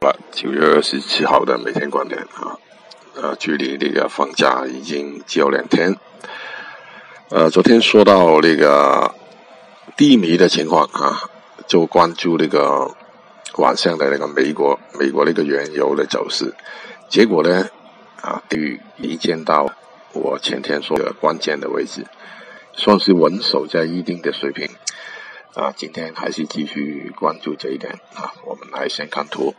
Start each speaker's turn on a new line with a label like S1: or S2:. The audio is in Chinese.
S1: 了九月二十七号的每天观点啊，呃，距离那个放假已经只有两天。呃，昨天说到那个低迷的情况啊，就关注那个晚上的那个美国美国那个原油的走势，结果呢，啊，于一见到我前天说的关键的位置，算是稳守在一定的水平。啊，今天还是继续关注这一点啊。我们来先看图。